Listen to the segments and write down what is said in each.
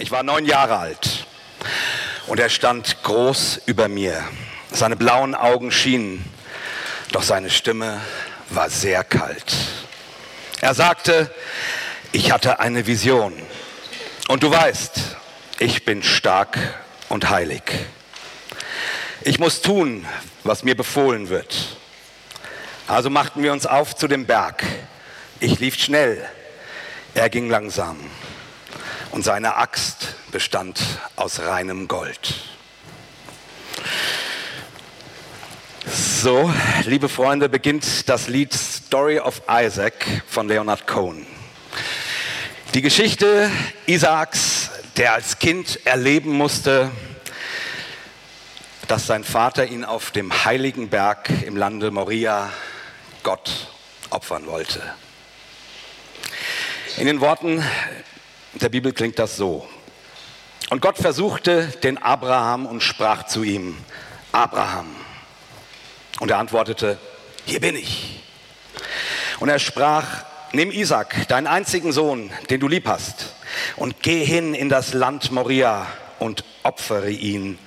Ich war neun Jahre alt und er stand groß über mir. Seine blauen Augen schienen, doch seine Stimme war sehr kalt. Er sagte, ich hatte eine Vision. Und du weißt, ich bin stark und heilig. Ich muss tun, was mir befohlen wird. Also machten wir uns auf zu dem Berg. Ich lief schnell, er ging langsam. Und seine Axt bestand aus reinem Gold. So, liebe Freunde, beginnt das Lied Story of Isaac von Leonard Cohen. Die Geschichte Isaaks, der als Kind erleben musste, dass sein Vater ihn auf dem heiligen Berg im Lande Moria Gott opfern wollte. In den Worten der Bibel klingt das so. Und Gott versuchte den Abraham und sprach zu ihm, Abraham. Und er antwortete, hier bin ich. Und er sprach, nimm Isaac, deinen einzigen Sohn, den du lieb hast, und geh hin in das Land Moria und opfere ihn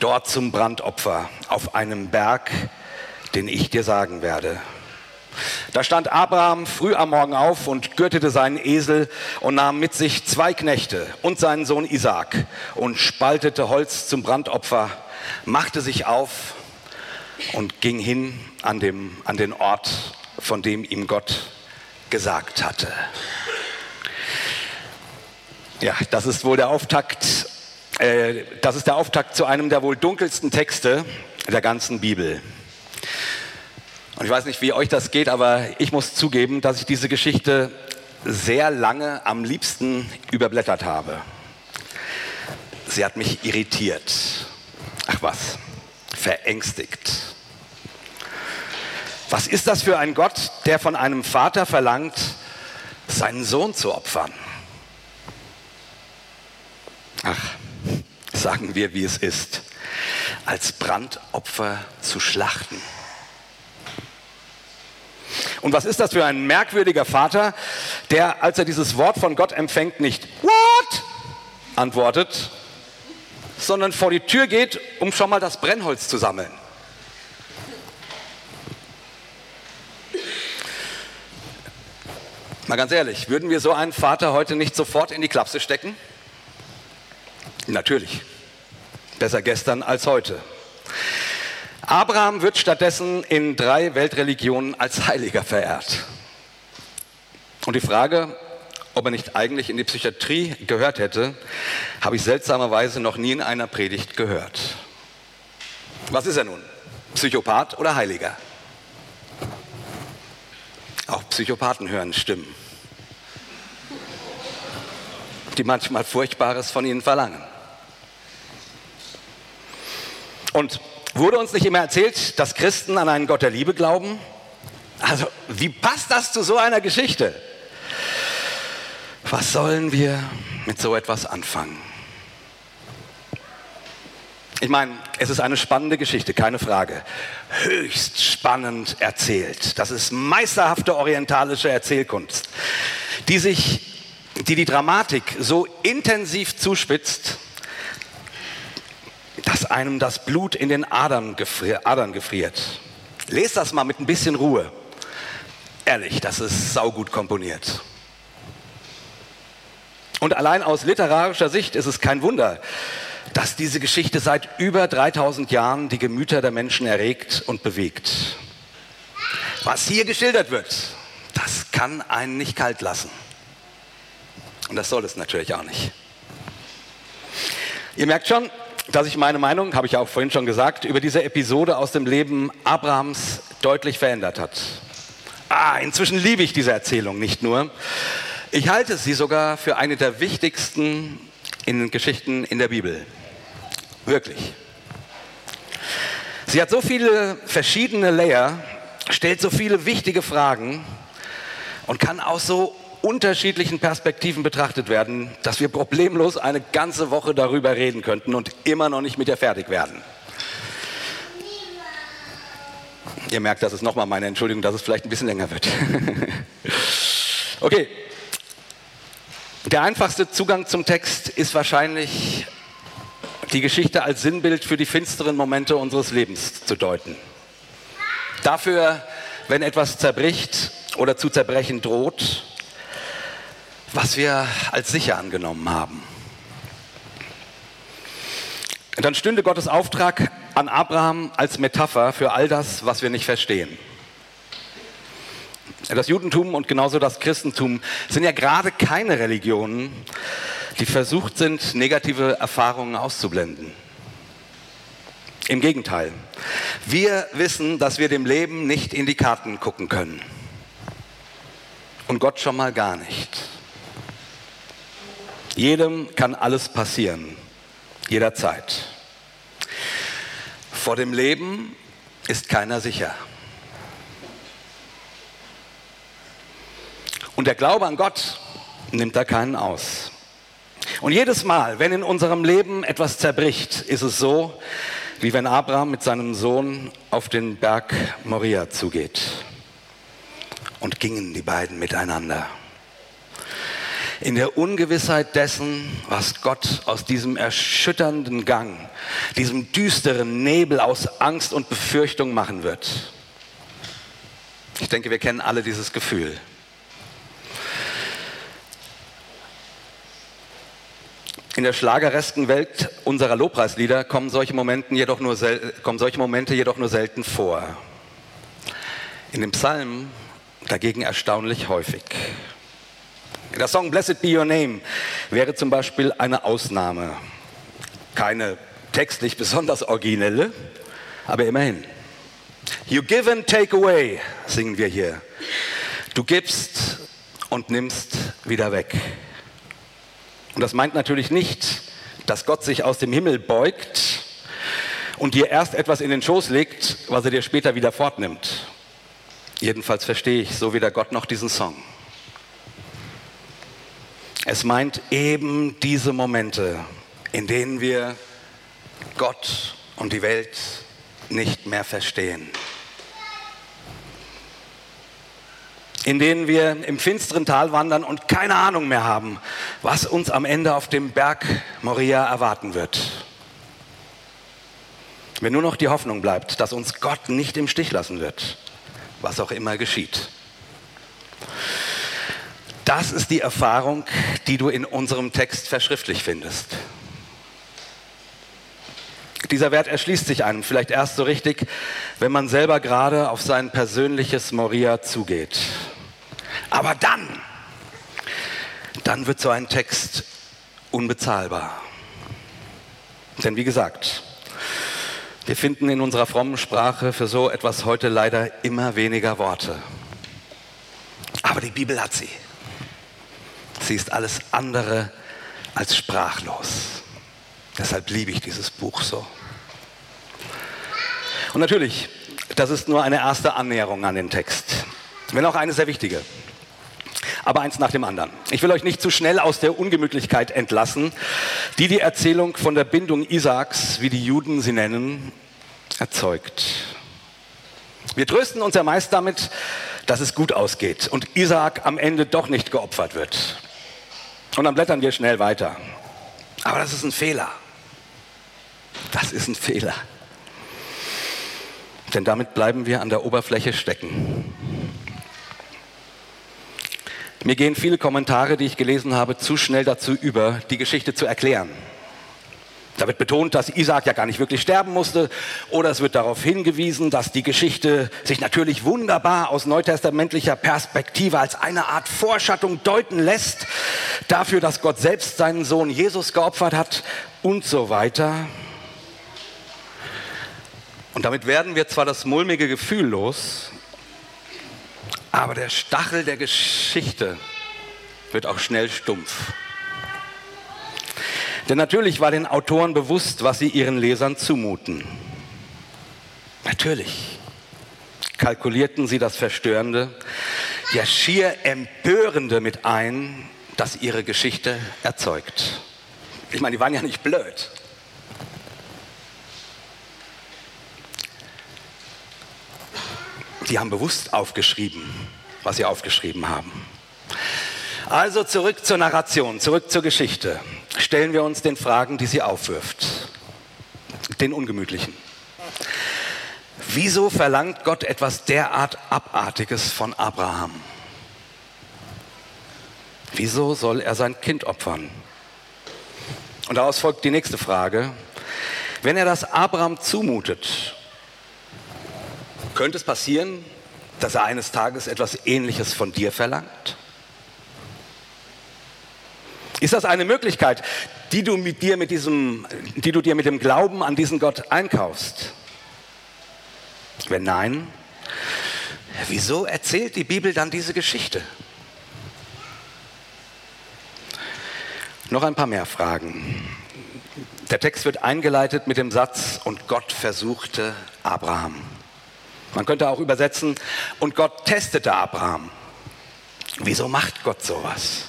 dort zum Brandopfer auf einem Berg, den ich dir sagen werde. Da stand Abraham früh am Morgen auf und gürtete seinen Esel und nahm mit sich zwei Knechte und seinen Sohn Isaak und spaltete Holz zum Brandopfer, machte sich auf und ging hin an, dem, an den Ort, von dem ihm Gott gesagt hatte. Ja, das ist wohl der Auftakt, äh, das ist der Auftakt zu einem der wohl dunkelsten Texte der ganzen Bibel. Und ich weiß nicht, wie euch das geht, aber ich muss zugeben, dass ich diese Geschichte sehr lange am liebsten überblättert habe. Sie hat mich irritiert. Ach was, verängstigt. Was ist das für ein Gott, der von einem Vater verlangt, seinen Sohn zu opfern? Ach, sagen wir, wie es ist, als Brandopfer zu schlachten. Und was ist das für ein merkwürdiger Vater, der, als er dieses Wort von Gott empfängt, nicht What? antwortet, sondern vor die Tür geht, um schon mal das Brennholz zu sammeln. Mal ganz ehrlich, würden wir so einen Vater heute nicht sofort in die Klapse stecken? Natürlich. Besser gestern als heute. Abraham wird stattdessen in drei Weltreligionen als Heiliger verehrt. Und die Frage, ob er nicht eigentlich in die Psychiatrie gehört hätte, habe ich seltsamerweise noch nie in einer Predigt gehört. Was ist er nun? Psychopath oder Heiliger? Auch Psychopathen hören Stimmen, die manchmal Furchtbares von ihnen verlangen. Und Wurde uns nicht immer erzählt, dass Christen an einen Gott der Liebe glauben? Also, wie passt das zu so einer Geschichte? Was sollen wir mit so etwas anfangen? Ich meine, es ist eine spannende Geschichte, keine Frage. Höchst spannend erzählt. Das ist meisterhafte orientalische Erzählkunst, die sich, die die Dramatik so intensiv zuspitzt, dass einem das Blut in den Adern, gefriert. Adern gefriert. Lest das mal mit ein bisschen Ruhe. Ehrlich, das ist saugut komponiert. Und allein aus literarischer Sicht ist es kein Wunder, dass diese Geschichte seit über 3000 Jahren die Gemüter der Menschen erregt und bewegt. Was hier geschildert wird, das kann einen nicht kalt lassen. Und das soll es natürlich auch nicht. Ihr merkt schon, dass ich meine Meinung, habe ich ja auch vorhin schon gesagt, über diese Episode aus dem Leben Abrahams deutlich verändert hat. Ah, inzwischen liebe ich diese Erzählung nicht nur. Ich halte sie sogar für eine der wichtigsten in den Geschichten in der Bibel. Wirklich. Sie hat so viele verschiedene Layer, stellt so viele wichtige Fragen und kann auch so unterschiedlichen Perspektiven betrachtet werden, dass wir problemlos eine ganze Woche darüber reden könnten und immer noch nicht mit ihr fertig werden. Ihr merkt, das ist nochmal meine Entschuldigung, dass es vielleicht ein bisschen länger wird. okay. Der einfachste Zugang zum Text ist wahrscheinlich die Geschichte als Sinnbild für die finsteren Momente unseres Lebens zu deuten. Dafür, wenn etwas zerbricht oder zu zerbrechen droht, was wir als sicher angenommen haben. Dann stünde Gottes Auftrag an Abraham als Metapher für all das, was wir nicht verstehen. Das Judentum und genauso das Christentum sind ja gerade keine Religionen, die versucht sind, negative Erfahrungen auszublenden. Im Gegenteil, wir wissen, dass wir dem Leben nicht in die Karten gucken können. Und Gott schon mal gar nicht. Jedem kann alles passieren, jederzeit. Vor dem Leben ist keiner sicher. Und der Glaube an Gott nimmt da keinen aus. Und jedes Mal, wenn in unserem Leben etwas zerbricht, ist es so, wie wenn Abraham mit seinem Sohn auf den Berg Moria zugeht. Und gingen die beiden miteinander. In der Ungewissheit dessen, was Gott aus diesem erschütternden Gang, diesem düsteren Nebel aus Angst und Befürchtung machen wird. Ich denke, wir kennen alle dieses Gefühl. In der schlageresken Welt unserer Lobpreislieder kommen solche, kommen solche Momente jedoch nur selten vor. In dem Psalm dagegen erstaunlich häufig. Der Song Blessed Be Your Name wäre zum Beispiel eine Ausnahme. Keine textlich besonders originelle, aber immerhin. You give and take away, singen wir hier. Du gibst und nimmst wieder weg. Und das meint natürlich nicht, dass Gott sich aus dem Himmel beugt und dir erst etwas in den Schoß legt, was er dir später wieder fortnimmt. Jedenfalls verstehe ich so weder Gott noch diesen Song. Es meint eben diese Momente, in denen wir Gott und die Welt nicht mehr verstehen. in denen wir im finsteren Tal wandern und keine Ahnung mehr haben, was uns am Ende auf dem Berg Moria erwarten wird. Wenn nur noch die Hoffnung bleibt, dass uns Gott nicht im Stich lassen wird, was auch immer geschieht. Das ist die Erfahrung, die du in unserem Text verschriftlich findest. Dieser Wert erschließt sich einem vielleicht erst so richtig, wenn man selber gerade auf sein persönliches Moria zugeht aber dann, dann wird so ein Text unbezahlbar. Denn wie gesagt, wir finden in unserer frommen Sprache für so etwas heute leider immer weniger Worte. Aber die Bibel hat sie. Sie ist alles andere als sprachlos. Deshalb liebe ich dieses Buch so. Und natürlich, das ist nur eine erste Annäherung an den Text, wenn auch eine sehr wichtige aber eins nach dem anderen. Ich will euch nicht zu schnell aus der Ungemütlichkeit entlassen, die die Erzählung von der Bindung Isaaks, wie die Juden sie nennen, erzeugt. Wir trösten uns ja meist damit, dass es gut ausgeht und Isaak am Ende doch nicht geopfert wird. Und dann blättern wir schnell weiter. Aber das ist ein Fehler. Das ist ein Fehler. Denn damit bleiben wir an der Oberfläche stecken. Mir gehen viele Kommentare, die ich gelesen habe, zu schnell dazu über, die Geschichte zu erklären. Da wird betont, dass Isaac ja gar nicht wirklich sterben musste, oder es wird darauf hingewiesen, dass die Geschichte sich natürlich wunderbar aus neutestamentlicher Perspektive als eine Art Vorschattung deuten lässt, dafür, dass Gott selbst seinen Sohn Jesus geopfert hat und so weiter. Und damit werden wir zwar das mulmige Gefühl los, aber der Stachel der Geschichte wird auch schnell stumpf. Denn natürlich war den Autoren bewusst, was sie ihren Lesern zumuten. Natürlich kalkulierten sie das Verstörende, ja schier Empörende mit ein, das ihre Geschichte erzeugt. Ich meine, die waren ja nicht blöd. Die haben bewusst aufgeschrieben, was sie aufgeschrieben haben. Also zurück zur Narration, zurück zur Geschichte. Stellen wir uns den Fragen, die sie aufwirft. Den ungemütlichen. Wieso verlangt Gott etwas derart Abartiges von Abraham? Wieso soll er sein Kind opfern? Und daraus folgt die nächste Frage. Wenn er das Abraham zumutet, könnte es passieren, dass er eines Tages etwas Ähnliches von dir verlangt? Ist das eine Möglichkeit, die du, mit dir mit diesem, die du dir mit dem Glauben an diesen Gott einkaufst? Wenn nein, wieso erzählt die Bibel dann diese Geschichte? Noch ein paar mehr Fragen. Der Text wird eingeleitet mit dem Satz, und Gott versuchte Abraham. Man könnte auch übersetzen, und Gott testete Abraham. Wieso macht Gott sowas?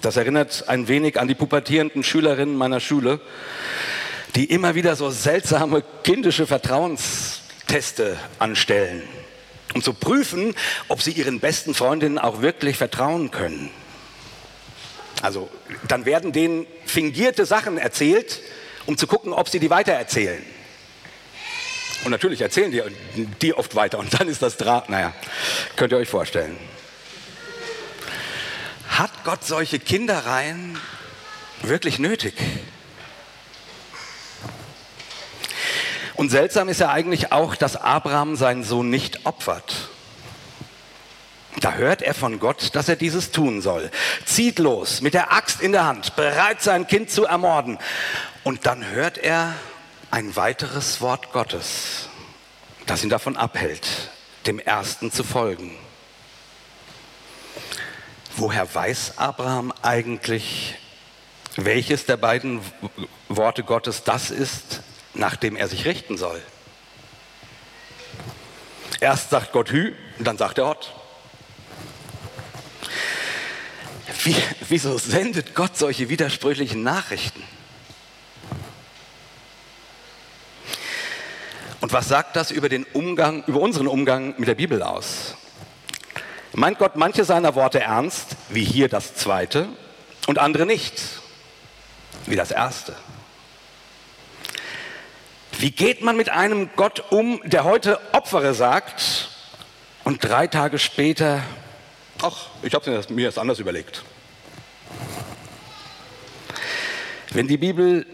Das erinnert ein wenig an die pubertierenden Schülerinnen meiner Schule, die immer wieder so seltsame kindische Vertrauensteste anstellen, um zu prüfen, ob sie ihren besten Freundinnen auch wirklich vertrauen können. Also dann werden denen fingierte Sachen erzählt, um zu gucken, ob sie die weitererzählen. Und natürlich erzählen die, die oft weiter und dann ist das Draht, naja, könnt ihr euch vorstellen. Hat Gott solche Kindereien wirklich nötig? Und seltsam ist ja eigentlich auch, dass Abraham seinen Sohn nicht opfert. Da hört er von Gott, dass er dieses tun soll. Zieht los, mit der Axt in der Hand, bereit sein Kind zu ermorden. Und dann hört er ein weiteres Wort Gottes, das ihn davon abhält, dem ersten zu folgen. Woher weiß Abraham eigentlich, welches der beiden Worte Gottes das ist, nach dem er sich richten soll? Erst sagt Gott Hü, dann sagt er Hott. Wie, wieso sendet Gott solche widersprüchlichen Nachrichten? Und was sagt das über den Umgang, über unseren Umgang mit der Bibel aus? Meint Gott manche seiner Worte ernst, wie hier das zweite, und andere nicht, wie das erste? Wie geht man mit einem Gott um, der heute Opfere sagt und drei Tage später Ach, ich habe mir das anders überlegt. Wenn die Bibel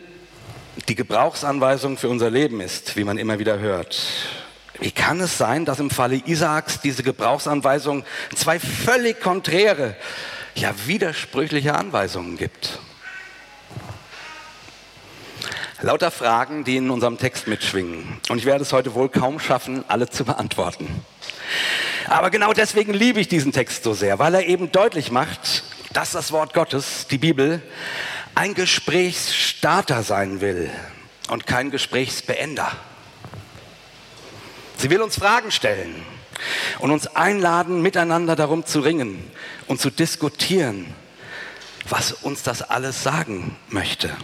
die Gebrauchsanweisung für unser Leben ist, wie man immer wieder hört, wie kann es sein, dass im Falle Isaaks diese Gebrauchsanweisung zwei völlig konträre, ja widersprüchliche Anweisungen gibt? Lauter Fragen, die in unserem Text mitschwingen. Und ich werde es heute wohl kaum schaffen, alle zu beantworten. Aber genau deswegen liebe ich diesen Text so sehr, weil er eben deutlich macht, dass das Wort Gottes, die Bibel, ein Gesprächsstarter sein will und kein Gesprächsbeender. Sie will uns Fragen stellen und uns einladen, miteinander darum zu ringen und zu diskutieren, was uns das alles sagen möchte.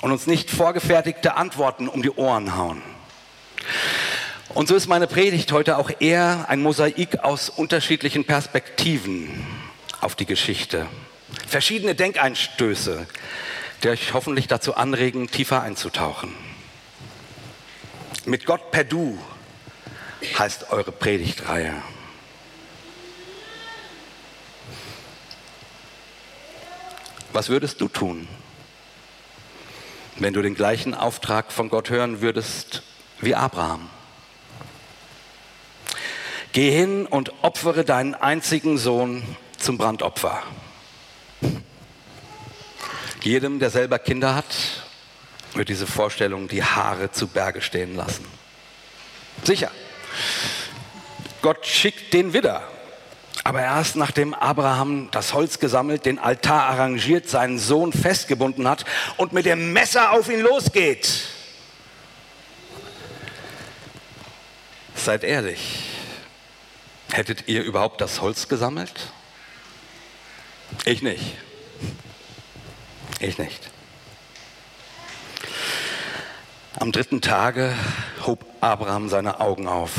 Und uns nicht vorgefertigte Antworten um die Ohren hauen. Und so ist meine Predigt heute auch eher ein Mosaik aus unterschiedlichen Perspektiven auf die Geschichte. Verschiedene Denkeinstöße, die euch hoffentlich dazu anregen, tiefer einzutauchen. Mit Gott per Du heißt eure Predigtreihe. Was würdest du tun, wenn du den gleichen Auftrag von Gott hören würdest wie Abraham? Geh hin und opfere deinen einzigen Sohn zum Brandopfer. Jedem, der selber Kinder hat, wird diese Vorstellung die Haare zu Berge stehen lassen. Sicher. Gott schickt den Widder. Aber erst nachdem Abraham das Holz gesammelt, den Altar arrangiert, seinen Sohn festgebunden hat und mit dem Messer auf ihn losgeht. Seid ehrlich. Hättet ihr überhaupt das Holz gesammelt? Ich nicht. Ich nicht. Am dritten Tage hob Abraham seine Augen auf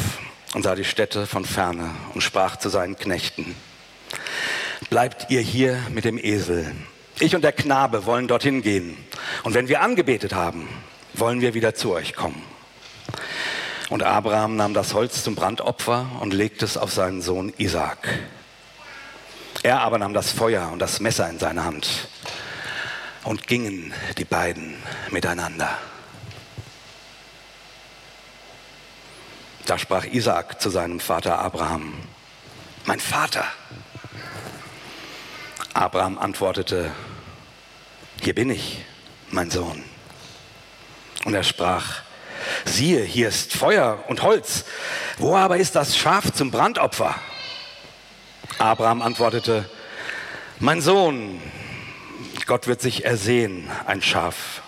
und sah die Städte von ferne und sprach zu seinen Knechten. bleibt ihr hier mit dem Esel. Ich und der Knabe wollen dorthin gehen. Und wenn wir angebetet haben, wollen wir wieder zu euch kommen. Und Abraham nahm das Holz zum Brandopfer und legte es auf seinen Sohn Isaak. Er aber nahm das Feuer und das Messer in seine Hand und gingen die beiden miteinander. Da sprach Isaak zu seinem Vater Abraham, mein Vater. Abraham antwortete, hier bin ich, mein Sohn. Und er sprach, siehe, hier ist Feuer und Holz, wo aber ist das Schaf zum Brandopfer? Abraham antwortete, mein Sohn, Gott wird sich ersehen, ein Schaf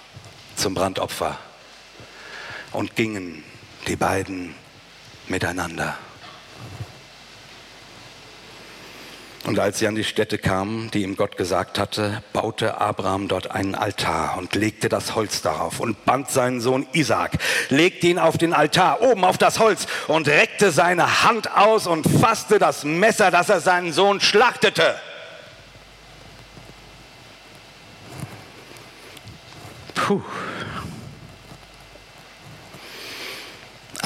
zum Brandopfer. Und gingen die beiden miteinander. Und als sie an die Stätte kamen, die ihm Gott gesagt hatte, baute Abraham dort einen Altar und legte das Holz darauf und band seinen Sohn Isaak, legte ihn auf den Altar oben auf das Holz und reckte seine Hand aus und fasste das Messer, das er seinen Sohn schlachtete. Puh.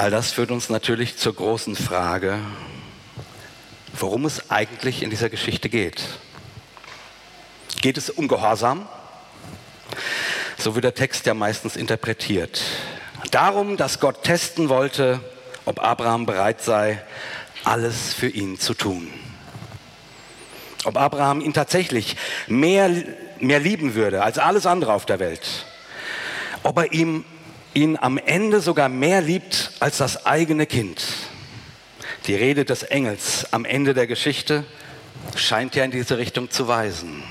All das führt uns natürlich zur großen Frage, worum es eigentlich in dieser Geschichte geht. Geht es um Gehorsam? So wird der Text ja meistens interpretiert. Darum, dass Gott testen wollte, ob Abraham bereit sei, alles für ihn zu tun. Ob Abraham ihn tatsächlich mehr, mehr lieben würde als alles andere auf der Welt. Ob er ihm ihn am Ende sogar mehr liebt als das eigene Kind. Die Rede des Engels am Ende der Geschichte scheint ja in diese Richtung zu weisen.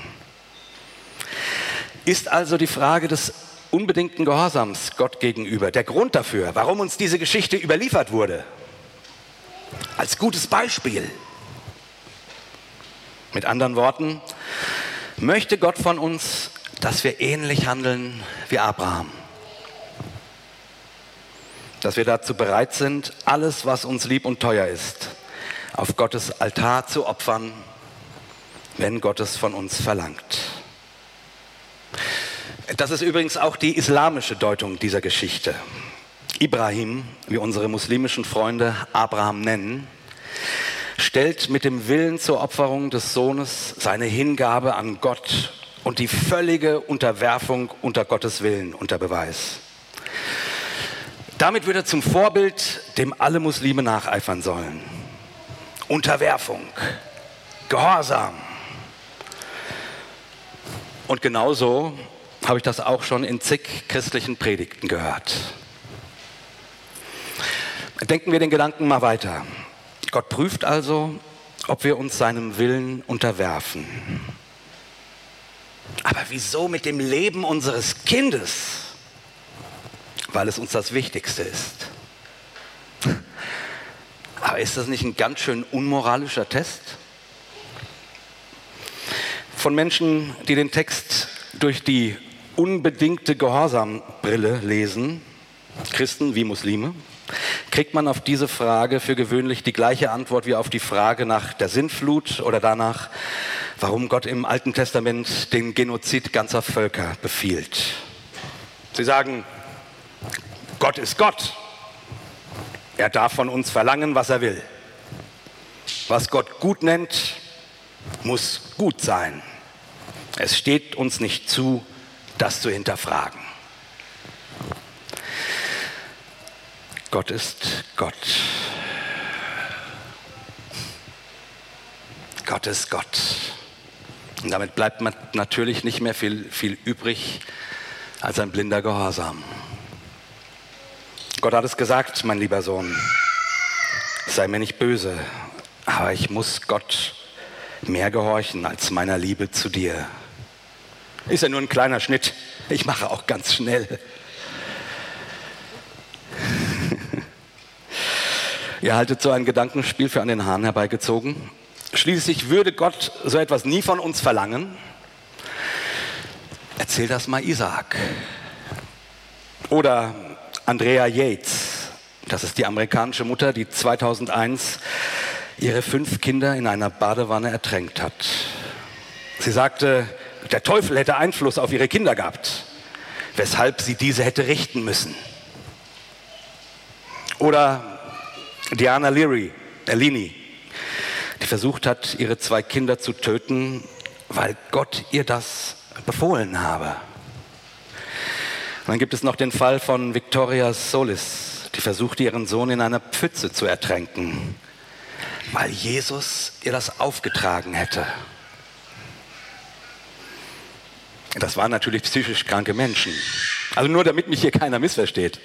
Ist also die Frage des unbedingten Gehorsams Gott gegenüber der Grund dafür, warum uns diese Geschichte überliefert wurde? Als gutes Beispiel. Mit anderen Worten, möchte Gott von uns, dass wir ähnlich handeln wie Abraham dass wir dazu bereit sind, alles, was uns lieb und teuer ist, auf Gottes Altar zu opfern, wenn Gott es von uns verlangt. Das ist übrigens auch die islamische Deutung dieser Geschichte. Ibrahim, wie unsere muslimischen Freunde Abraham nennen, stellt mit dem Willen zur Opferung des Sohnes seine Hingabe an Gott und die völlige Unterwerfung unter Gottes Willen unter Beweis. Damit wird er zum Vorbild, dem alle Muslime nacheifern sollen. Unterwerfung, Gehorsam. Und genauso habe ich das auch schon in zig christlichen Predigten gehört. Denken wir den Gedanken mal weiter. Gott prüft also, ob wir uns seinem Willen unterwerfen. Aber wieso mit dem Leben unseres Kindes? Weil es uns das Wichtigste ist. Aber ist das nicht ein ganz schön unmoralischer Test? Von Menschen, die den Text durch die unbedingte Gehorsambrille lesen, Christen wie Muslime, kriegt man auf diese Frage für gewöhnlich die gleiche Antwort wie auf die Frage nach der Sintflut oder danach, warum Gott im Alten Testament den Genozid ganzer Völker befiehlt. Sie sagen, Gott ist Gott. Er darf von uns verlangen, was er will. Was Gott gut nennt, muss gut sein. Es steht uns nicht zu, das zu hinterfragen. Gott ist Gott. Gott ist Gott. Und damit bleibt natürlich nicht mehr viel, viel übrig als ein blinder Gehorsam. Gott hat es gesagt, mein lieber Sohn, sei mir nicht böse, aber ich muss Gott mehr gehorchen als meiner Liebe zu dir. Ist ja nur ein kleiner Schnitt, ich mache auch ganz schnell. Ihr haltet so ein Gedankenspiel für an den Haaren herbeigezogen. Schließlich würde Gott so etwas nie von uns verlangen. Erzähl das mal Isaak. Oder Andrea Yates. Das ist die amerikanische Mutter, die 2001 ihre fünf Kinder in einer Badewanne ertränkt hat. Sie sagte, der Teufel hätte Einfluss auf ihre Kinder gehabt, weshalb sie diese hätte richten müssen. Oder Diana Leary, Elini, die versucht hat, ihre zwei Kinder zu töten, weil Gott ihr das befohlen habe. Dann gibt es noch den Fall von Victoria Solis, die versuchte, ihren Sohn in einer Pfütze zu ertränken, weil Jesus ihr das aufgetragen hätte. Das waren natürlich psychisch kranke Menschen. Also nur damit mich hier keiner missversteht.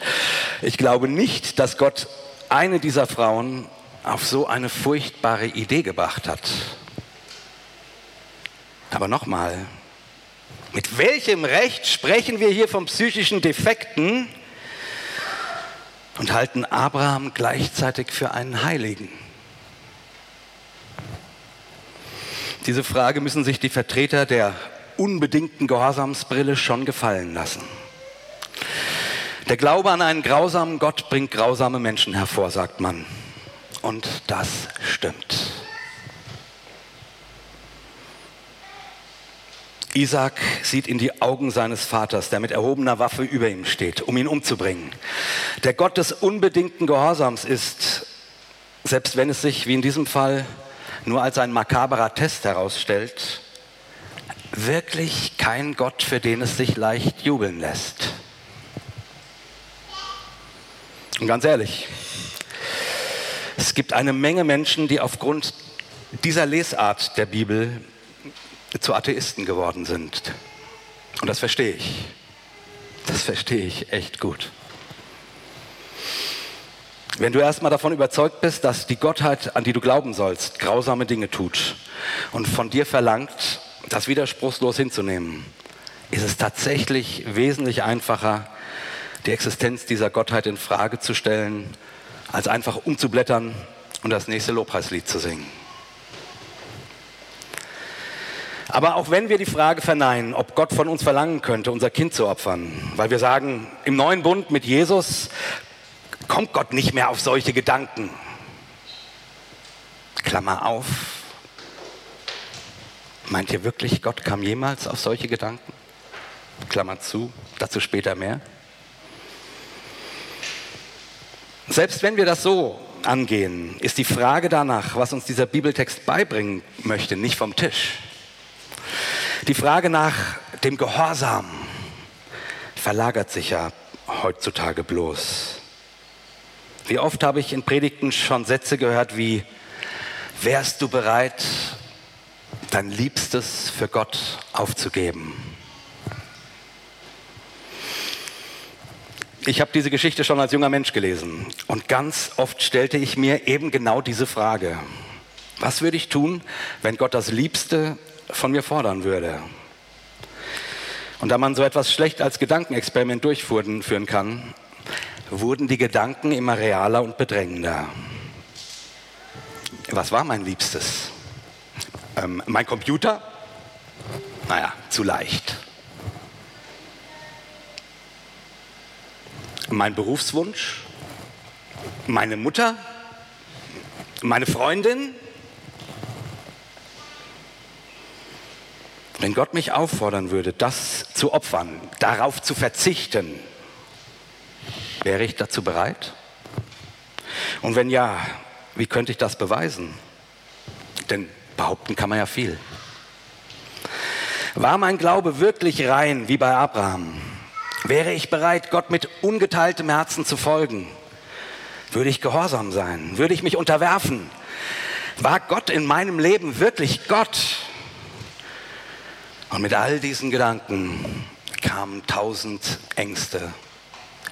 Ich glaube nicht, dass Gott eine dieser Frauen auf so eine furchtbare Idee gebracht hat. Aber nochmal, mit welchem Recht sprechen wir hier von psychischen Defekten und halten Abraham gleichzeitig für einen Heiligen? Diese Frage müssen sich die Vertreter der unbedingten Gehorsamsbrille schon gefallen lassen. Der Glaube an einen grausamen Gott bringt grausame Menschen hervor, sagt man. Und das stimmt. Isaac sieht in die Augen seines Vaters, der mit erhobener Waffe über ihm steht, um ihn umzubringen. Der Gott des unbedingten Gehorsams ist, selbst wenn es sich wie in diesem Fall nur als ein makaberer Test herausstellt, wirklich kein Gott, für den es sich leicht jubeln lässt. Und ganz ehrlich, es gibt eine Menge Menschen, die aufgrund dieser Lesart der Bibel zu Atheisten geworden sind. Und das verstehe ich. Das verstehe ich echt gut. Wenn du erstmal davon überzeugt bist, dass die Gottheit, an die du glauben sollst, grausame Dinge tut und von dir verlangt, das widerspruchslos hinzunehmen, ist es tatsächlich wesentlich einfacher, die Existenz dieser Gottheit in Frage zu stellen, als einfach umzublättern und das nächste Lobpreislied zu singen. Aber auch wenn wir die Frage verneinen, ob Gott von uns verlangen könnte, unser Kind zu opfern, weil wir sagen, im neuen Bund mit Jesus kommt Gott nicht mehr auf solche Gedanken. Klammer auf, Meint ihr wirklich, Gott kam jemals auf solche Gedanken? Klammer zu, dazu später mehr. Selbst wenn wir das so angehen, ist die Frage danach, was uns dieser Bibeltext beibringen möchte, nicht vom Tisch. Die Frage nach dem Gehorsam verlagert sich ja heutzutage bloß. Wie oft habe ich in Predigten schon Sätze gehört wie, wärst du bereit, dein Liebstes für Gott aufzugeben. Ich habe diese Geschichte schon als junger Mensch gelesen und ganz oft stellte ich mir eben genau diese Frage. Was würde ich tun, wenn Gott das Liebste von mir fordern würde? Und da man so etwas schlecht als Gedankenexperiment durchführen kann, wurden die Gedanken immer realer und bedrängender. Was war mein Liebstes? Ähm, mein Computer? Naja, zu leicht. Mein Berufswunsch? Meine Mutter? Meine Freundin? Wenn Gott mich auffordern würde, das zu opfern, darauf zu verzichten, wäre ich dazu bereit? Und wenn ja, wie könnte ich das beweisen? Denn Behaupten kann man ja viel. War mein Glaube wirklich rein wie bei Abraham? Wäre ich bereit, Gott mit ungeteiltem Herzen zu folgen? Würde ich gehorsam sein? Würde ich mich unterwerfen? War Gott in meinem Leben wirklich Gott? Und mit all diesen Gedanken kamen tausend Ängste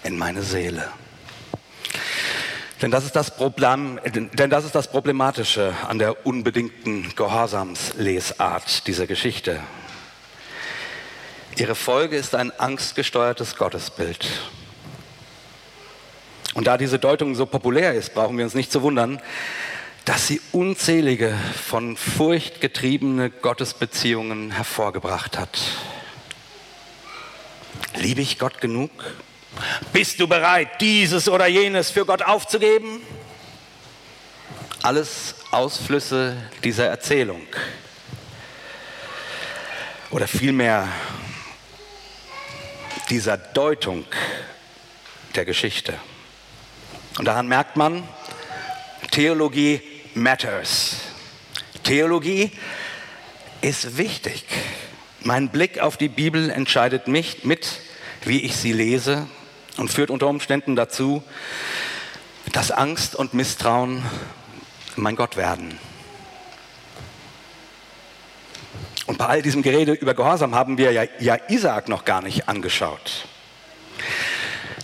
in meine Seele. Denn das, ist das Problem, denn das ist das Problematische an der unbedingten Gehorsamslesart dieser Geschichte. Ihre Folge ist ein angstgesteuertes Gottesbild. Und da diese Deutung so populär ist, brauchen wir uns nicht zu wundern, dass sie unzählige von Furcht getriebene Gottesbeziehungen hervorgebracht hat. Liebe ich Gott genug? Bist du bereit, dieses oder jenes für Gott aufzugeben? Alles Ausflüsse dieser Erzählung. oder vielmehr dieser Deutung der Geschichte. Und daran merkt man, Theologie matters. Theologie ist wichtig. Mein Blick auf die Bibel entscheidet mich mit, wie ich sie lese und führt unter Umständen dazu, dass Angst und Misstrauen mein Gott werden. Und bei all diesem Gerede über Gehorsam haben wir ja, ja Isaak noch gar nicht angeschaut.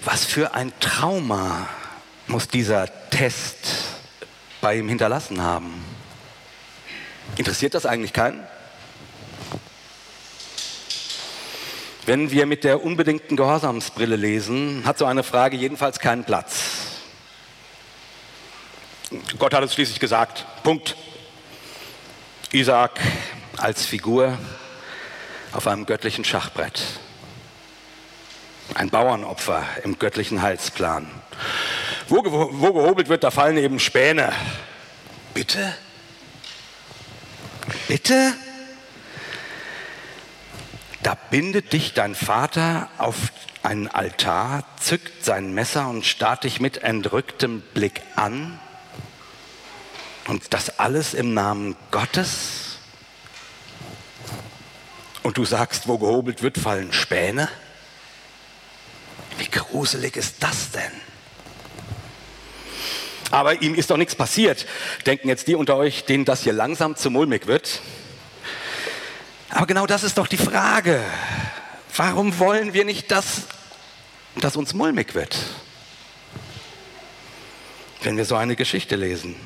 Was für ein Trauma muss dieser Test bei ihm hinterlassen haben? Interessiert das eigentlich keinen? Wenn wir mit der unbedingten Gehorsamsbrille lesen, hat so eine Frage jedenfalls keinen Platz. Gott hat es schließlich gesagt. Punkt. Isaac als Figur auf einem göttlichen Schachbrett. Ein Bauernopfer im göttlichen Heilsplan. Wo, wo gehobelt wird, da fallen eben Späne. Bitte? Bitte? Da bindet dich dein Vater auf einen Altar, zückt sein Messer und starrt dich mit entrücktem Blick an. Und das alles im Namen Gottes? Und du sagst, wo gehobelt wird, fallen Späne? Wie gruselig ist das denn? Aber ihm ist doch nichts passiert. Denken jetzt die unter euch, denen das hier langsam zu mulmig wird? Aber genau das ist doch die Frage. Warum wollen wir nicht, dass, dass uns mulmig wird, wenn wir so eine Geschichte lesen?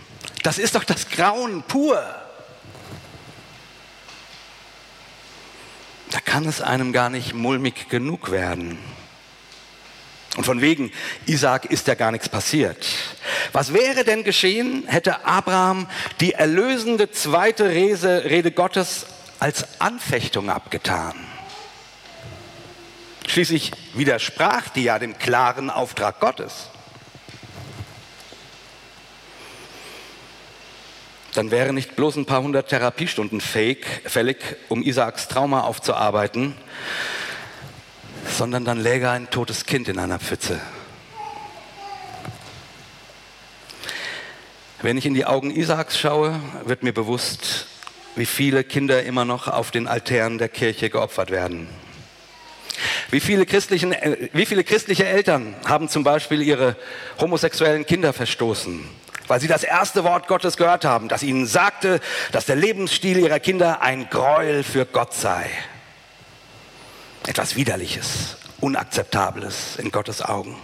Das ist doch das Grauen pur. Da kann es einem gar nicht mulmig genug werden. Und von wegen, Isaac ist ja gar nichts passiert. Was wäre denn geschehen, hätte Abraham die erlösende zweite Rede, Gottes als Anfechtung abgetan? Schließlich widersprach die ja dem klaren Auftrag Gottes. Dann wäre nicht bloß ein paar hundert Therapiestunden fake, fällig, um Isaaks Trauma aufzuarbeiten, sondern dann läge ein totes Kind in einer Pfütze. Wenn ich in die Augen Isaaks schaue, wird mir bewusst, wie viele Kinder immer noch auf den Altären der Kirche geopfert werden. Wie viele, christlichen, äh, wie viele christliche Eltern haben zum Beispiel ihre homosexuellen Kinder verstoßen, weil sie das erste Wort Gottes gehört haben, das ihnen sagte, dass der Lebensstil ihrer Kinder ein Gräuel für Gott sei etwas Widerliches, Unakzeptables in Gottes Augen.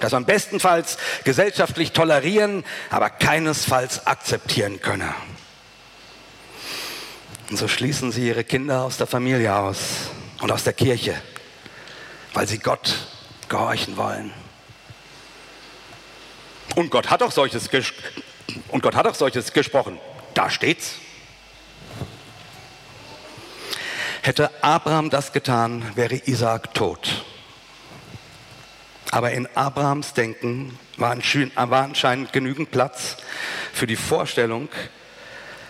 Das man bestenfalls gesellschaftlich tolerieren, aber keinesfalls akzeptieren könne. Und so schließen sie ihre Kinder aus der Familie aus und aus der Kirche, weil sie Gott gehorchen wollen. Und Gott hat auch solches, und Gott hat auch solches gesprochen. Da steht's. Hätte Abraham das getan, wäre Isaak tot. Aber in Abrahams Denken war anscheinend genügend Platz für die Vorstellung,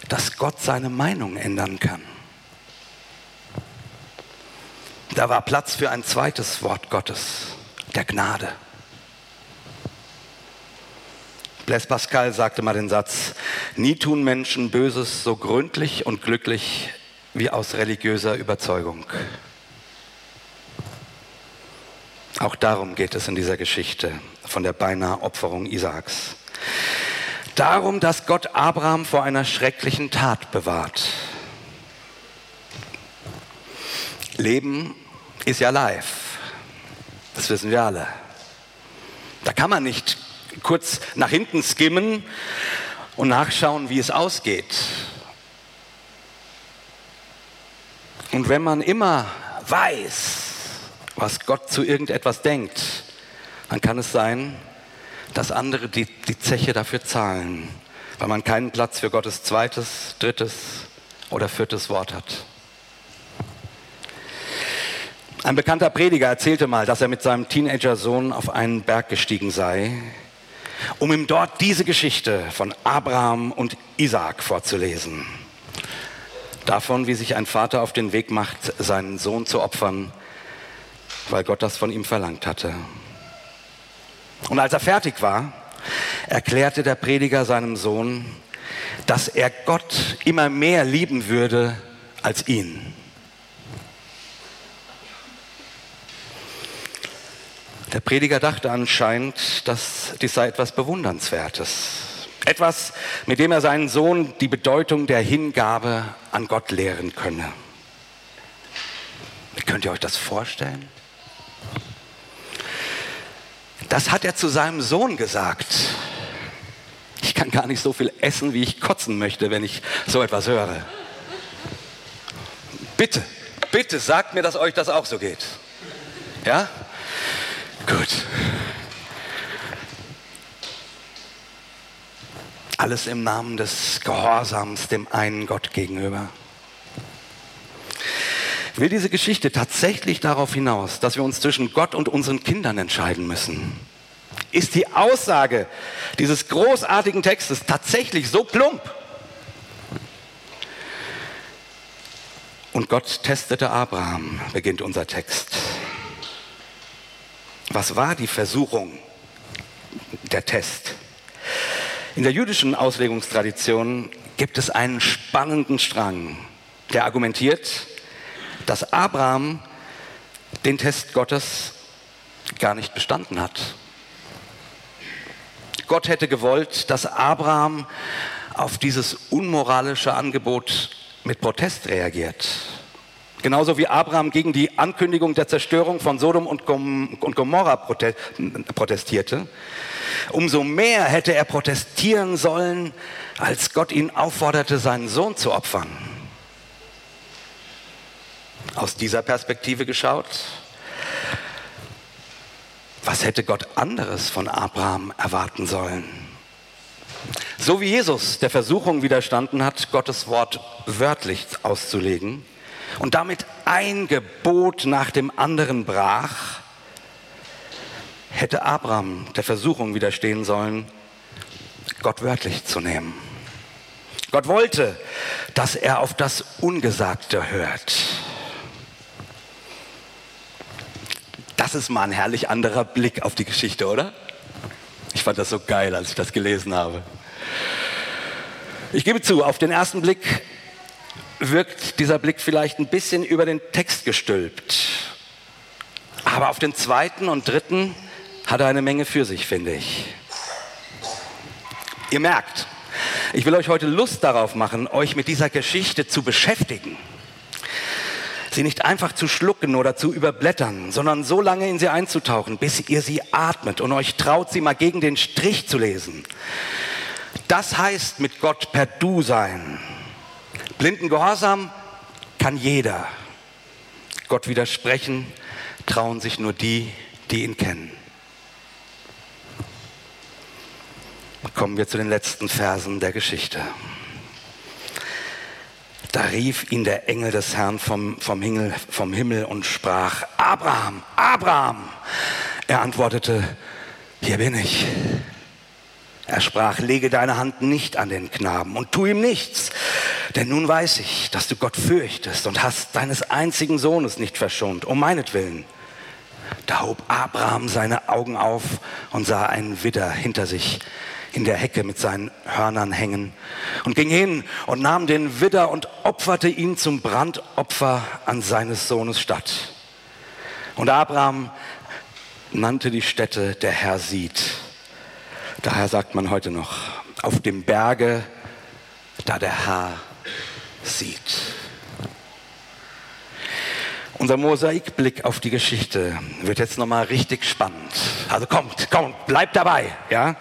dass Gott seine Meinung ändern kann. Da war Platz für ein zweites Wort Gottes, der Gnade. Blaise Pascal sagte mal den Satz, nie tun Menschen Böses so gründlich und glücklich wie aus religiöser Überzeugung. Auch darum geht es in dieser Geschichte von der beinahe Opferung Isaaks. Darum, dass Gott Abraham vor einer schrecklichen Tat bewahrt. Leben ist ja live. Das wissen wir alle. Da kann man nicht kurz nach hinten skimmen und nachschauen, wie es ausgeht. Und wenn man immer weiß, was Gott zu irgendetwas denkt, dann kann es sein, dass andere die, die Zeche dafür zahlen, weil man keinen Platz für Gottes zweites, drittes oder viertes Wort hat. Ein bekannter Prediger erzählte mal, dass er mit seinem Teenager-Sohn auf einen Berg gestiegen sei, um ihm dort diese Geschichte von Abraham und Isaak vorzulesen. Davon, wie sich ein Vater auf den Weg macht, seinen Sohn zu opfern, weil Gott das von ihm verlangt hatte. Und als er fertig war, erklärte der Prediger seinem Sohn, dass er Gott immer mehr lieben würde als ihn. Der Prediger dachte anscheinend, dass dies sei etwas Bewundernswertes. Etwas, mit dem er seinen Sohn die Bedeutung der Hingabe an Gott lehren könne. Könnt ihr euch das vorstellen? Das hat er zu seinem Sohn gesagt. Ich kann gar nicht so viel essen, wie ich kotzen möchte, wenn ich so etwas höre. Bitte, bitte sagt mir, dass euch das auch so geht. Ja? Gut. Alles im Namen des Gehorsams dem einen Gott gegenüber. Will diese Geschichte tatsächlich darauf hinaus, dass wir uns zwischen Gott und unseren Kindern entscheiden müssen? Ist die Aussage dieses großartigen Textes tatsächlich so plump? Und Gott testete Abraham, beginnt unser Text. Was war die Versuchung, der Test? In der jüdischen Auslegungstradition gibt es einen spannenden Strang, der argumentiert, dass Abraham den Test Gottes gar nicht bestanden hat. Gott hätte gewollt, dass Abraham auf dieses unmoralische Angebot mit Protest reagiert. Genauso wie Abraham gegen die Ankündigung der Zerstörung von Sodom und Gomorra protestierte, Umso mehr hätte er protestieren sollen, als Gott ihn aufforderte, seinen Sohn zu opfern. Aus dieser Perspektive geschaut, was hätte Gott anderes von Abraham erwarten sollen? So wie Jesus der Versuchung widerstanden hat, Gottes Wort wörtlich auszulegen und damit ein Gebot nach dem anderen brach, hätte Abraham der Versuchung widerstehen sollen, Gott wörtlich zu nehmen. Gott wollte, dass er auf das Ungesagte hört. Das ist mal ein herrlich anderer Blick auf die Geschichte, oder? Ich fand das so geil, als ich das gelesen habe. Ich gebe zu, auf den ersten Blick wirkt dieser Blick vielleicht ein bisschen über den Text gestülpt. Aber auf den zweiten und dritten hat er eine Menge für sich, finde ich. Ihr merkt, ich will euch heute Lust darauf machen, euch mit dieser Geschichte zu beschäftigen. Sie nicht einfach zu schlucken oder zu überblättern, sondern so lange in sie einzutauchen, bis ihr sie atmet und euch traut, sie mal gegen den Strich zu lesen. Das heißt mit Gott per Du sein. Blinden Gehorsam kann jeder. Gott widersprechen trauen sich nur die, die ihn kennen. kommen wir zu den letzten Versen der Geschichte. Da rief ihn der Engel des Herrn vom, vom, Himmel, vom Himmel und sprach, Abraham, Abraham. Er antwortete, hier bin ich. Er sprach, lege deine Hand nicht an den Knaben und tu ihm nichts, denn nun weiß ich, dass du Gott fürchtest und hast deines einzigen Sohnes nicht verschont, um meinetwillen. Da hob Abraham seine Augen auf und sah einen Widder hinter sich, in der Hecke mit seinen Hörnern hängen und ging hin und nahm den Widder und opferte ihn zum Brandopfer an seines Sohnes statt. Und Abraham nannte die Stätte, der Herr sieht. Daher sagt man heute noch, auf dem Berge, da der Herr sieht. Unser Mosaikblick auf die Geschichte wird jetzt nochmal richtig spannend. Also kommt, kommt, bleibt dabei, ja?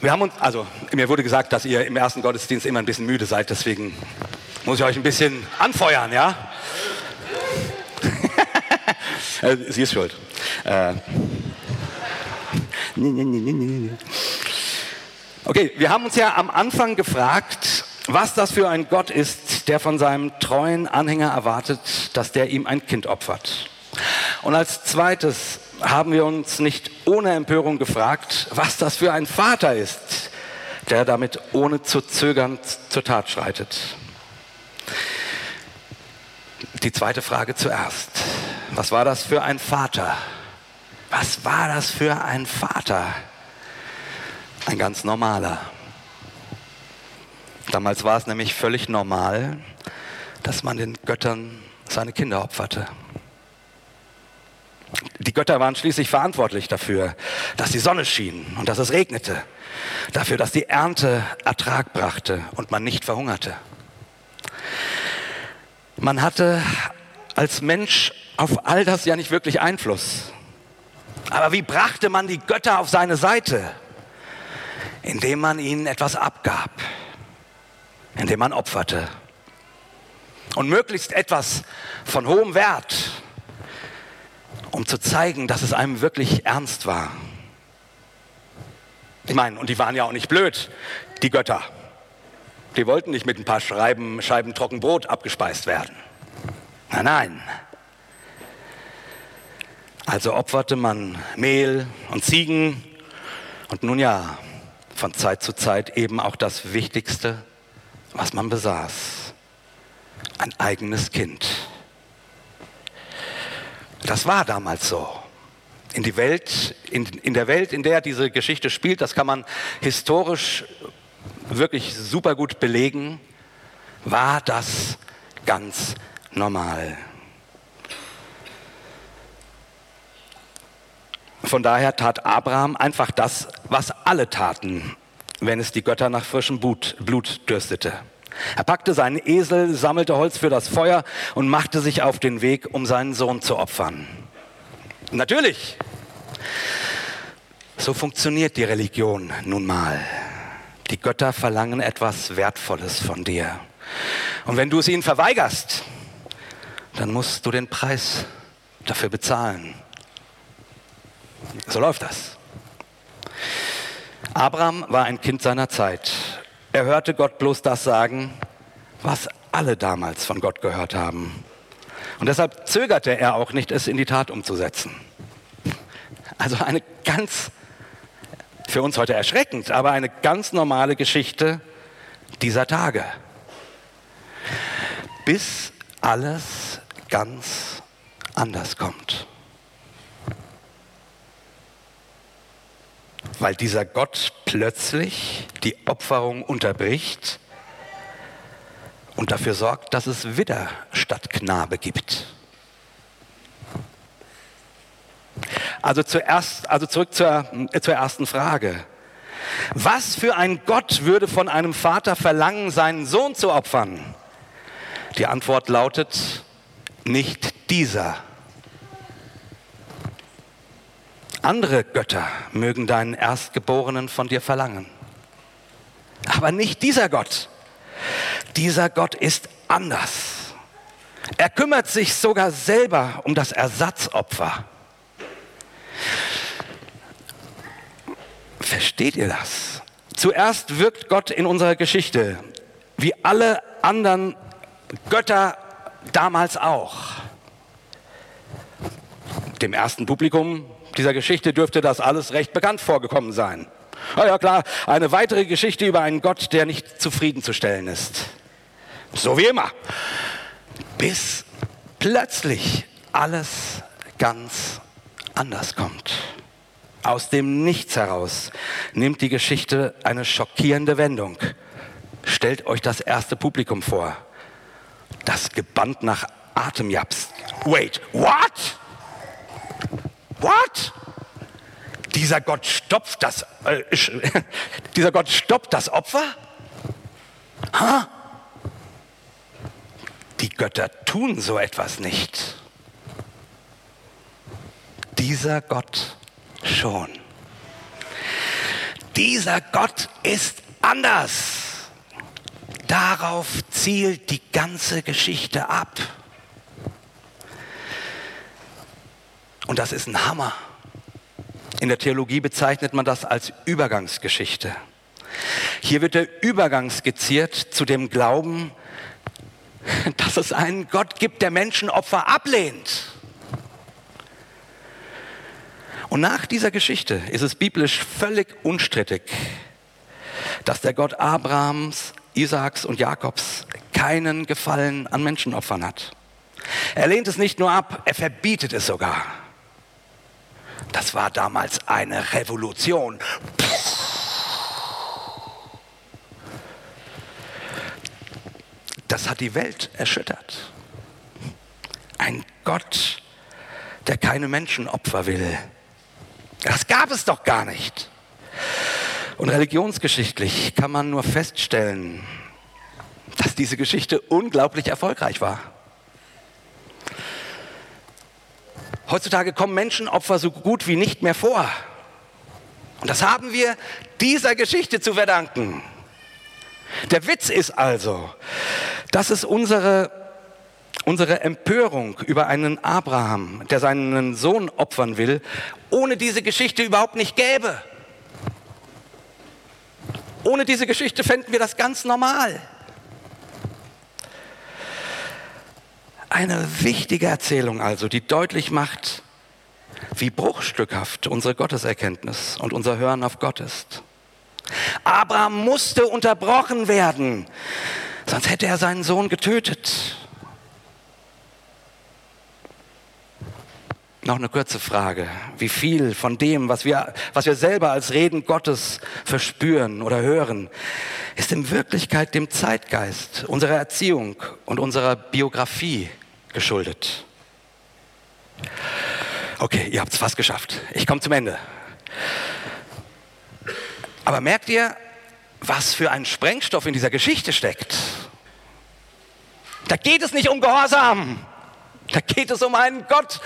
Wir haben uns, also mir wurde gesagt, dass ihr im ersten Gottesdienst immer ein bisschen müde seid, deswegen muss ich euch ein bisschen anfeuern, ja? Äh, sie ist schuld. Äh. Okay, wir haben uns ja am Anfang gefragt, was das für ein Gott ist, der von seinem treuen Anhänger erwartet, dass der ihm ein Kind opfert. Und als zweites haben wir uns nicht ohne Empörung gefragt, was das für ein Vater ist, der damit ohne zu zögern zur Tat schreitet. die zweite Frage zuerst. Was war das für ein Vater? Was war das für ein Vater? Ein ganz normaler. Damals war es nämlich völlig normal, dass man den Göttern seine Kinder opferte. Die Götter waren schließlich verantwortlich dafür, dass die Sonne schien und dass es regnete, dafür, dass die Ernte Ertrag brachte und man nicht verhungerte. Man hatte als Mensch auf all das ja nicht wirklich Einfluss. Aber wie brachte man die Götter auf seine Seite? Indem man ihnen etwas abgab, indem man opferte. Und möglichst etwas von hohem Wert, um zu zeigen, dass es einem wirklich ernst war. Ich meine, und die waren ja auch nicht blöd, die Götter. Die wollten nicht mit ein paar Schreiben, Scheiben Trockenbrot abgespeist werden. Nein, nein. Also opferte man Mehl und Ziegen und nun ja, von Zeit zu Zeit eben auch das Wichtigste, was man besaß. Ein eigenes Kind. Das war damals so. In, die Welt, in, in der Welt, in der diese Geschichte spielt, das kann man historisch wirklich super gut belegen, war das ganz normal. Von daher tat Abraham einfach das, was alle taten, wenn es die Götter nach frischem Blut, dürstete. Er packte seinen Esel, sammelte Holz für das Feuer und machte sich auf den Weg, um seinen Sohn zu opfern. Natürlich, so funktioniert die Religion nun mal. Die Götter verlangen etwas Wertvolles von dir. Und wenn du es ihnen verweigerst, dann musst du den Preis dafür bezahlen. So läuft das. Abraham war ein Kind seiner Zeit. Er hörte Gott bloß das sagen, was alle damals von Gott gehört haben. Und deshalb zögerte er auch nicht, es in die Tat umzusetzen. Also eine ganz für uns heute erschreckend, aber eine ganz normale Geschichte dieser Tage. Bis alles ganz anders kommt. Weil dieser Gott plötzlich die Opferung unterbricht und dafür sorgt, dass es Widder statt Knabe gibt. Also, zuerst, also zurück zur, äh, zur ersten Frage. Was für ein Gott würde von einem Vater verlangen, seinen Sohn zu opfern? Die Antwort lautet, nicht dieser. Andere Götter mögen deinen Erstgeborenen von dir verlangen. Aber nicht dieser Gott. Dieser Gott ist anders. Er kümmert sich sogar selber um das Ersatzopfer. Versteht ihr das? Zuerst wirkt Gott in unserer Geschichte, wie alle anderen Götter damals auch. Dem ersten Publikum dieser Geschichte dürfte das alles recht bekannt vorgekommen sein. Na ja klar, eine weitere Geschichte über einen Gott, der nicht zufriedenzustellen ist. So wie immer. Bis plötzlich alles ganz anders kommt. Aus dem Nichts heraus nimmt die Geschichte eine schockierende Wendung. Stellt euch das erste Publikum vor, das gebannt nach Atem japst. Wait, what? What? Dieser Gott stopft das, äh, dieser Gott stoppt das Opfer? Ha? Die Götter tun so etwas nicht dieser Gott schon. Dieser Gott ist anders. Darauf zielt die ganze Geschichte ab. Und das ist ein Hammer. In der Theologie bezeichnet man das als Übergangsgeschichte. Hier wird der Übergang skizziert zu dem Glauben, dass es einen Gott gibt, der Menschenopfer ablehnt. Und nach dieser Geschichte ist es biblisch völlig unstrittig, dass der Gott Abrahams, Isaaks und Jakobs keinen Gefallen an Menschenopfern hat. Er lehnt es nicht nur ab, er verbietet es sogar. Das war damals eine Revolution. Das hat die Welt erschüttert. Ein Gott, der keine Menschenopfer will. Das gab es doch gar nicht. Und religionsgeschichtlich kann man nur feststellen, dass diese Geschichte unglaublich erfolgreich war. Heutzutage kommen Menschenopfer so gut wie nicht mehr vor. Und das haben wir dieser Geschichte zu verdanken. Der Witz ist also, dass es unsere, unsere Empörung über einen Abraham, der seinen Sohn opfern will, ohne diese Geschichte überhaupt nicht gäbe. Ohne diese Geschichte fänden wir das ganz normal. Eine wichtige Erzählung also, die deutlich macht, wie bruchstückhaft unsere Gotteserkenntnis und unser Hören auf Gott ist. Abraham musste unterbrochen werden, sonst hätte er seinen Sohn getötet. Noch eine kurze Frage. Wie viel von dem, was wir, was wir selber als Reden Gottes verspüren oder hören, ist in Wirklichkeit dem Zeitgeist, unserer Erziehung und unserer Biografie geschuldet? Okay, ihr habt es fast geschafft. Ich komme zum Ende. Aber merkt ihr, was für ein Sprengstoff in dieser Geschichte steckt? Da geht es nicht um Gehorsam. Da geht es um einen Gott,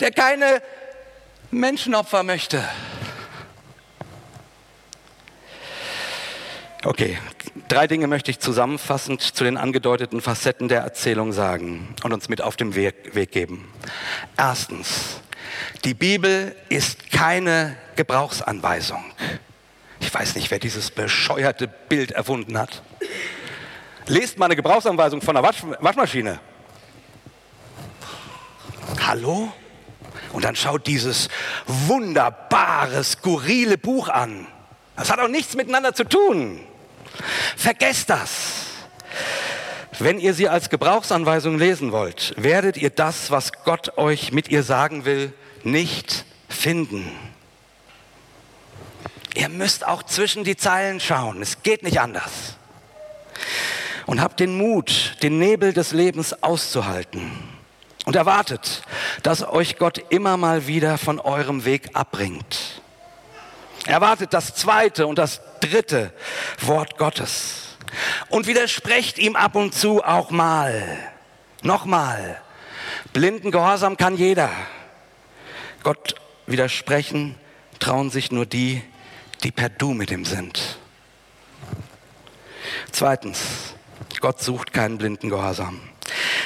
der keine Menschenopfer möchte. Okay, drei Dinge möchte ich zusammenfassend zu den angedeuteten Facetten der Erzählung sagen und uns mit auf den Weg, geben. Erstens, die Bibel ist keine Gebrauchsanweisung. Ich weiß nicht, wer dieses bescheuerte Bild erfunden hat. Lest mal eine Gebrauchsanweisung von einer Wasch Waschmaschine. Hallo? Und dann schaut dieses wunderbare, skurrile Buch an. Das hat auch nichts miteinander zu tun. Vergesst das. Wenn ihr sie als Gebrauchsanweisung lesen wollt, werdet ihr das, was Gott euch mit ihr sagen will, nicht finden. Ihr müsst auch zwischen die Zeilen schauen. Es geht nicht anders. Und habt den Mut, den Nebel des Lebens auszuhalten und erwartet, dass euch Gott immer mal wieder von eurem Weg abbringt. Erwartet das zweite und das dritte Wort Gottes und widersprecht ihm ab und zu auch mal. Nochmal, blinden Gehorsam kann jeder. Gott widersprechen trauen sich nur die, die per Du mit ihm sind. Zweitens, Gott sucht keinen blinden Gehorsam.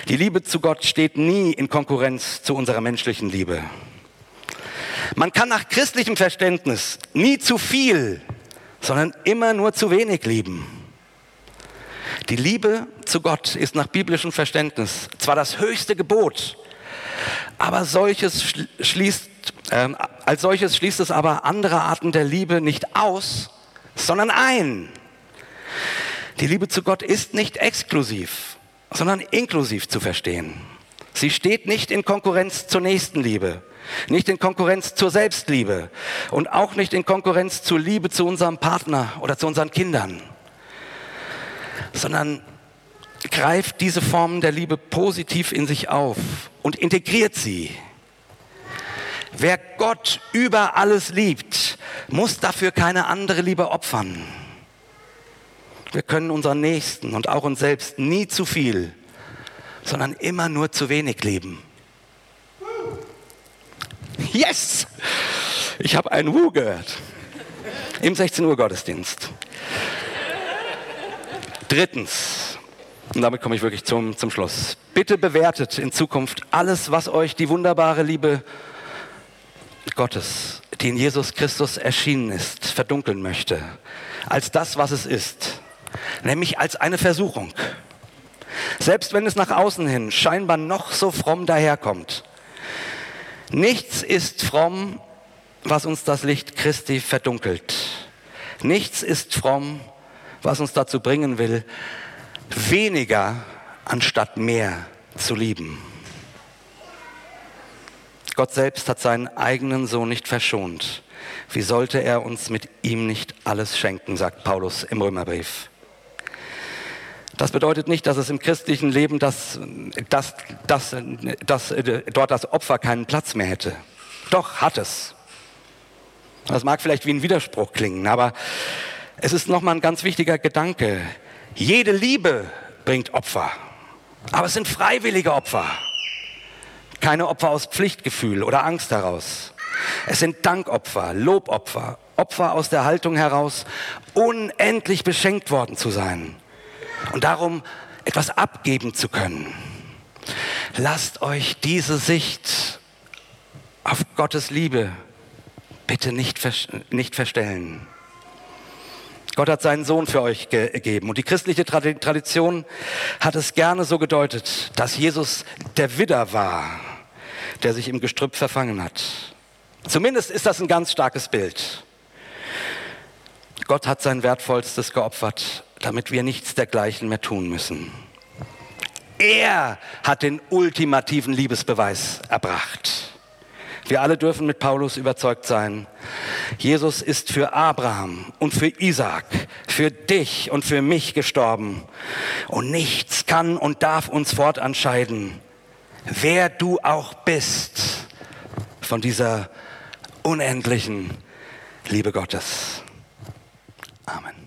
Die Liebe zu Gott steht nie in Konkurrenz zu unserer menschlichen Liebe. Man kann nach christlichem Verständnis nie zu viel, sondern immer nur zu wenig lieben. Die Liebe zu Gott ist nach biblischem Verständnis zwar das höchste Gebot, aber solches schließt, äh, als solches schließt es aber andere Arten der Liebe nicht aus, sondern ein. Die Liebe zu Gott ist nicht exklusiv sondern inklusiv zu verstehen. Sie steht nicht in Konkurrenz zur Nächstenliebe, nicht in Konkurrenz zur Selbstliebe und auch nicht in Konkurrenz zur Liebe zu unserem Partner oder zu unseren Kindern, sondern greift diese Formen der Liebe positiv in sich auf und integriert sie. Wer Gott über alles liebt, muss dafür keine andere Liebe opfern. Wir können unseren Nächsten und auch uns selbst nie zu viel, sondern immer nur zu wenig lieben. Yes! Ich habe ein Wu gehört. Im 16 Uhr Gottesdienst. Drittens, und damit komme ich wirklich zum, zum Schluss. Bitte bewertet in Zukunft alles, was euch die wunderbare Liebe Gottes, die in Jesus Christus erschienen ist, verdunkeln möchte, als das, was es ist nämlich als eine Versuchung. Selbst wenn es nach außen hin scheinbar noch so fromm daherkommt. Nichts ist fromm, was uns das Licht Christi verdunkelt. Nichts ist fromm, was uns dazu bringen will, weniger anstatt mehr zu lieben. Gott selbst hat seinen eigenen Sohn nicht verschont. Wie sollte er uns mit ihm nicht alles schenken, sagt Paulus im Römerbrief. Das bedeutet nicht, dass es im christlichen Leben das, das, das, das, dort das Opfer keinen Platz mehr hätte. Doch hat es. Das mag vielleicht wie ein Widerspruch klingen, aber es ist nochmal ein ganz wichtiger Gedanke. Jede Liebe bringt Opfer, aber es sind freiwillige Opfer. Keine Opfer aus Pflichtgefühl oder Angst heraus. Es sind Dankopfer, Lobopfer, Opfer aus der Haltung heraus, unendlich beschenkt worden zu sein und darum etwas abgeben zu können. Lasst euch diese Sicht auf Gottes Liebe bitte nicht, nicht verstellen. Gott hat seinen Sohn für euch gegeben. Und die christliche Tradition hat es gerne so gedeutet, dass Jesus der Widder war, der sich im Gestrüpp verfangen hat. Zumindest ist das ein ganz starkes Bild. Gott hat sein Wertvollstes geopfert, damit wir nichts dergleichen mehr tun müssen. Er hat den ultimativen Liebesbeweis erbracht. Wir alle dürfen mit Paulus überzeugt sein. Jesus ist für Abraham und für Isaac, für dich und für mich gestorben. Und nichts kann und darf uns fortentscheiden, wer du auch bist von dieser unendlichen Liebe Gottes. Amen.